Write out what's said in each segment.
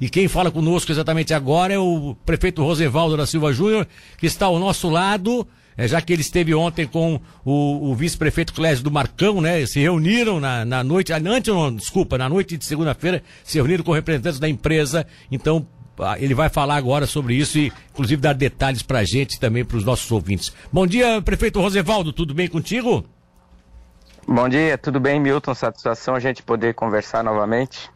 E quem fala conosco exatamente agora é o prefeito Rosevaldo da Silva Júnior, que está ao nosso lado, é, já que ele esteve ontem com o, o vice-prefeito Clésio do Marcão, né? Se reuniram na, na noite, ah, antes, não, desculpa, na noite de segunda-feira, se reuniram com representantes da empresa. Então, ah, ele vai falar agora sobre isso e, inclusive, dar detalhes para a gente também para os nossos ouvintes. Bom dia, prefeito Rosevaldo, tudo bem contigo? Bom dia, tudo bem, Milton? Satisfação a gente poder conversar novamente.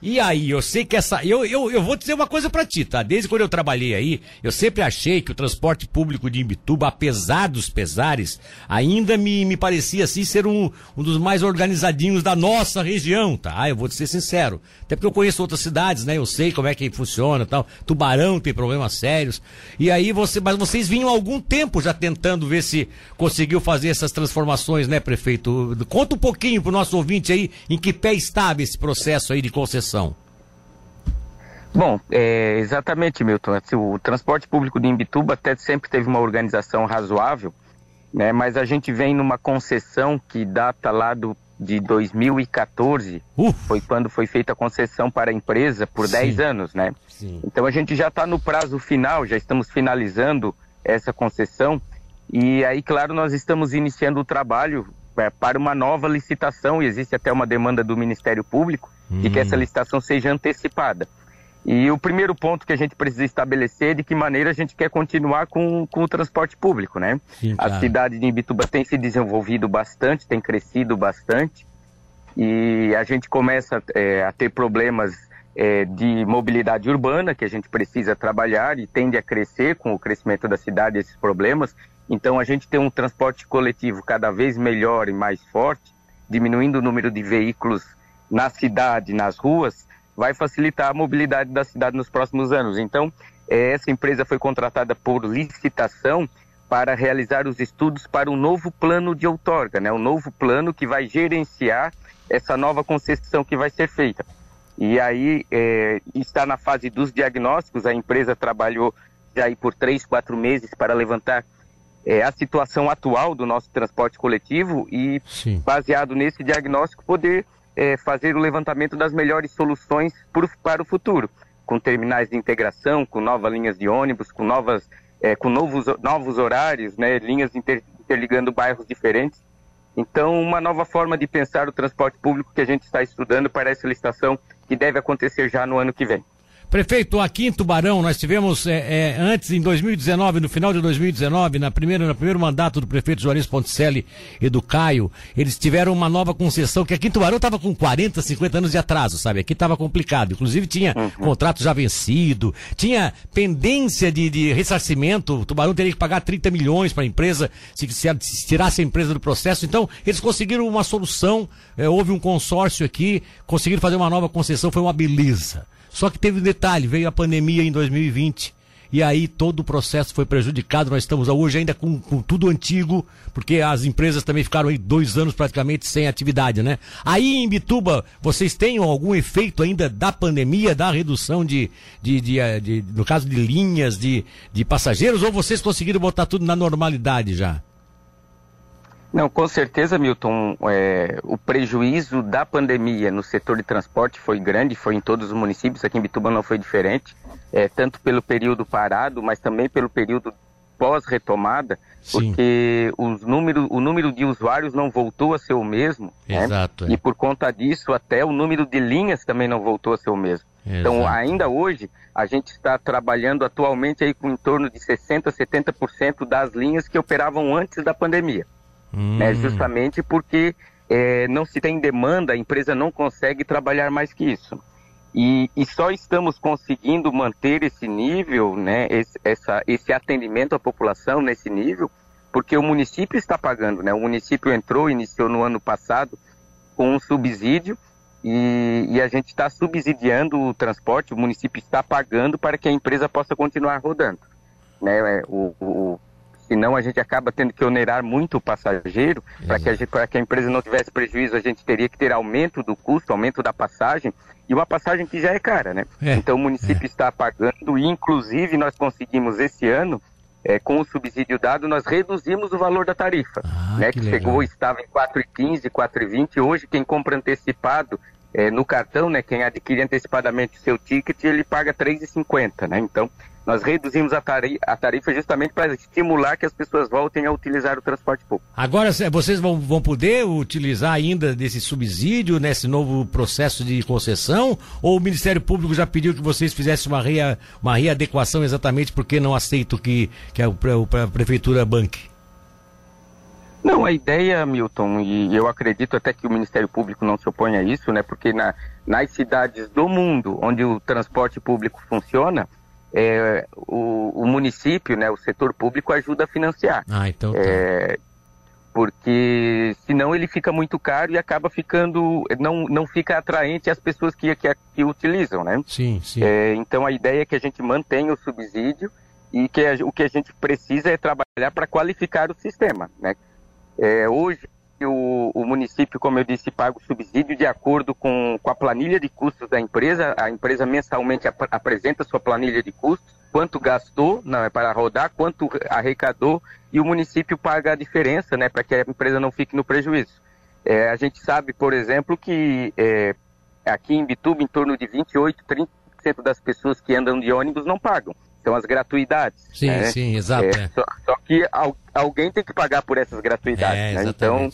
E aí, eu sei que essa. Eu, eu, eu vou dizer uma coisa para ti, tá? Desde quando eu trabalhei aí, eu sempre achei que o transporte público de Imbituba, apesar dos pesares, ainda me, me parecia assim ser um, um dos mais organizadinhos da nossa região, tá? Ah, eu vou ser sincero. Até porque eu conheço outras cidades, né? Eu sei como é que funciona tal. Tubarão tem problemas sérios. E aí você. Mas vocês vinham há algum tempo já tentando ver se conseguiu fazer essas transformações, né, prefeito? Conta um pouquinho pro nosso ouvinte aí em que pé estava esse processo aí de concessão Bom, é, exatamente, Milton. Assim, o transporte público de Imbituba até sempre teve uma organização razoável, né, mas a gente vem numa concessão que data lá do, de 2014, uh. foi quando foi feita a concessão para a empresa por Sim. 10 anos, né? Sim. Então a gente já está no prazo final, já estamos finalizando essa concessão e aí, claro, nós estamos iniciando o trabalho é, para uma nova licitação e existe até uma demanda do Ministério Público hum. de que essa hum. licitação seja antecipada. E o primeiro ponto que a gente precisa estabelecer é de que maneira a gente quer continuar com, com o transporte público, né? Sim, claro. A cidade de Imbituba tem se desenvolvido bastante, tem crescido bastante, e a gente começa é, a ter problemas é, de mobilidade urbana que a gente precisa trabalhar e tende a crescer com o crescimento da cidade esses problemas. Então, a gente tem um transporte coletivo cada vez melhor e mais forte, diminuindo o número de veículos na cidade, nas ruas, vai facilitar a mobilidade da cidade nos próximos anos. Então, eh, essa empresa foi contratada por licitação para realizar os estudos para um novo plano de outorga, né? um novo plano que vai gerenciar essa nova concessão que vai ser feita. E aí é, está na fase dos diagnósticos, a empresa trabalhou já por três, quatro meses para levantar é, a situação atual do nosso transporte coletivo e, Sim. baseado nesse diagnóstico, poder é, fazer o levantamento das melhores soluções por, para o futuro, com terminais de integração, com novas linhas de ônibus, com, novas, é, com novos, novos horários, né, linhas inter, interligando bairros diferentes. Então, uma nova forma de pensar o transporte público que a gente está estudando para essa licitação que deve acontecer já no ano que vem. Prefeito, aqui em Tubarão, nós tivemos é, é, antes, em 2019, no final de 2019, na primeira, no primeiro mandato do prefeito Juarez Ponticelli e do Caio, eles tiveram uma nova concessão, que aqui em Tubarão estava com 40, 50 anos de atraso, sabe? Aqui estava complicado. Inclusive tinha uhum. contrato já vencido, tinha pendência de, de ressarcimento, o Tubarão teria que pagar 30 milhões para a empresa, se, se, se, tirasse a empresa do processo. Então, eles conseguiram uma solução, é, houve um consórcio aqui, conseguiram fazer uma nova concessão, foi uma beleza. Só que teve um detalhe, veio a pandemia em 2020 e aí todo o processo foi prejudicado. Nós estamos hoje ainda com, com, tudo antigo, porque as empresas também ficaram aí dois anos praticamente sem atividade, né? Aí em Bituba, vocês têm algum efeito ainda da pandemia, da redução de, de, de, eh, de no caso de linhas, de, de passageiros, ou vocês conseguiram botar tudo na normalidade já? Não, com certeza, Milton, é, o prejuízo da pandemia no setor de transporte foi grande, foi em todos os municípios, aqui em Bituba não foi diferente, é, tanto pelo período parado, mas também pelo período pós-retomada, porque os número, o número de usuários não voltou a ser o mesmo, né? Exato, né? é. e por conta disso até o número de linhas também não voltou a ser o mesmo. Então, Exato. Então, ainda hoje, a gente está trabalhando atualmente aí com em torno de 60%, 70% das linhas que operavam antes da pandemia hum. né, justamente porque é, não se tem demanda, a empresa não consegue trabalhar mais que isso. E, e só estamos conseguindo manter esse nível, né, esse, essa, esse atendimento à população nesse nível, porque o município está pagando. Né? O município entrou, iniciou no ano passado com um subsídio e, e, a gente está subsidiando o transporte, o município está pagando para que a empresa possa continuar rodando. Né? É, o, o, senão a gente acaba tendo que onerar muito o passageiro, para que, a que a empresa não tivesse prejuízo, a gente teria que ter aumento do custo, aumento da passagem, e uma passagem que já é cara, né? É, então o município é. está pagando, e inclusive nós conseguimos esse ano, é, com o subsídio dado, nós reduzimos o valor da tarifa, ah, né? Que, que chegou, estava em 4,15, 4,20, hoje quem compra antecipado é, no cartão, né, quem adquire antecipadamente o seu ticket, ele paga R$ 3,50, né? Então, nós reduzimos a tarifa, a tarifa justamente para estimular que as pessoas voltem a utilizar o transporte público. Agora, vocês vão, vão poder utilizar ainda desse subsídio nesse novo processo de concessão? Ou o Ministério Público já pediu que vocês fizessem uma, rea, uma readequação exatamente porque não aceito que, que a, a, a Prefeitura banque? Não, a ideia, Milton, e eu acredito até que o Ministério Público não se opõe a isso, né? Porque na, nas cidades do mundo onde o transporte público funciona, é, o, o, município, né, o setor público ajuda a financiar. Ah, então tá. É, porque senão ele fica muito caro e acaba ficando, não, não fica atraente às pessoas que, que, que utilizam, né? Sim, sim. É, então a ideia é que a gente mantenha o subsídio e que a, o que a gente precisa é trabalhar para qualificar o sistema, né? É, hoje, o, o, município, como eu disse, paga o subsídio de acordo com, com a planilha de custos da empresa. A empresa mensalmente ap apresenta sua planilha de custos, quanto gastou né, para rodar, quanto arrecadou, e o município paga a diferença né, para que a empresa não fique no prejuízo. É, a gente sabe, por exemplo, que é, aqui em Bituba, em torno de 28, 30% das pessoas que andam de ônibus não pagam são as gratuidades. Sim, né? sim, exato. É, é. Só, só, que al, alguém tem que pagar por essas gratuidades. É, né? Então,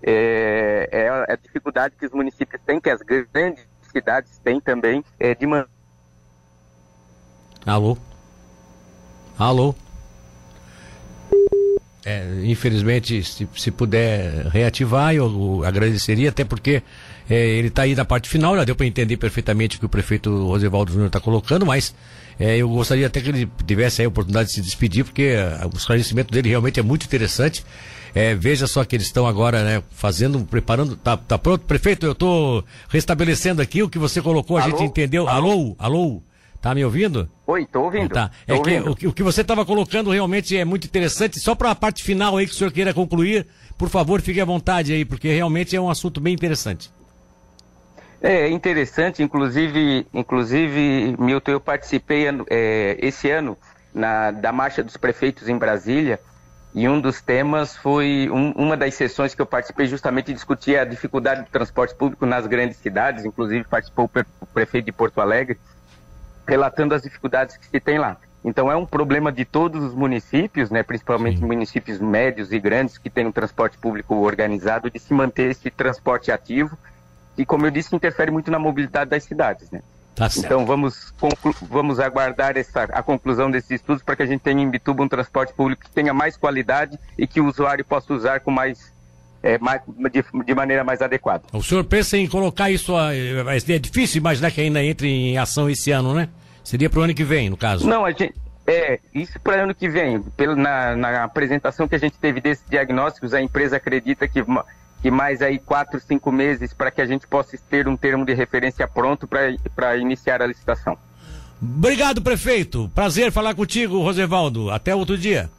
é, é, a dificuldade que os municípios têm, que as grandes cidades têm também, é de man... Alô? Alô? É, infelizmente, se, se puder reativar, eu, eu agradeceria, até porque é, ele está aí na parte final, já deu para entender perfeitamente o que o prefeito Rosevaldo Júnior está colocando, mas é, eu gostaria até que ele tivesse a oportunidade de se despedir, porque uh, o esclarecimento dele realmente é muito interessante. É, veja só que eles estão agora, né, fazendo, preparando. Tá, tá pronto, prefeito? Eu estou restabelecendo aqui o que você colocou, a alô? gente entendeu. Alô? Alô? Tá me ouvindo? Oi, tô ouvindo. Tá. É tô que ouvindo. O, o, que você estava colocando realmente é muito interessante. Só para a parte final aí que o senhor queira concluir, por favor, fique à vontade aí, porque realmente é um assunto bem interessante. É interessante, inclusive, inclusive, Milton, eu participei é, esse ano na, da Marcha dos Prefeitos em Brasília e um dos temas foi, um, uma das sessões que eu participei justamente discutir a dificuldade do transporte público nas grandes cidades, inclusive participou o prefeito de Porto Alegre, relatando as dificuldades que se tem lá. Então é um problema de todos os municípios, né, principalmente Sim. municípios médios e grandes que têm um transporte público organizado, de se manter esse transporte ativo e, como eu disse, interfere muito na mobilidade das cidades, né? Tá então vamos, vamos aguardar essa, a conclusão desses estudos para que a gente tenha em Bituba um transporte público que tenha mais qualidade e que o usuário possa usar com mais, é, mais de, de, maneira mais adequada. O senhor pensa em colocar isso, é difícil imaginar que ainda entre em ação esse ano, né? Seria para o ano que vem, no caso? Não, a gente, é, isso para ano que vem. Pelo, na, na apresentação que a gente teve desses diagnósticos, a empresa acredita que e mais aí quatro, cinco meses para que a gente possa ter um termo de referência pronto para iniciar a licitação. Obrigado, prefeito. Prazer falar contigo, Rosevaldo. Até outro dia.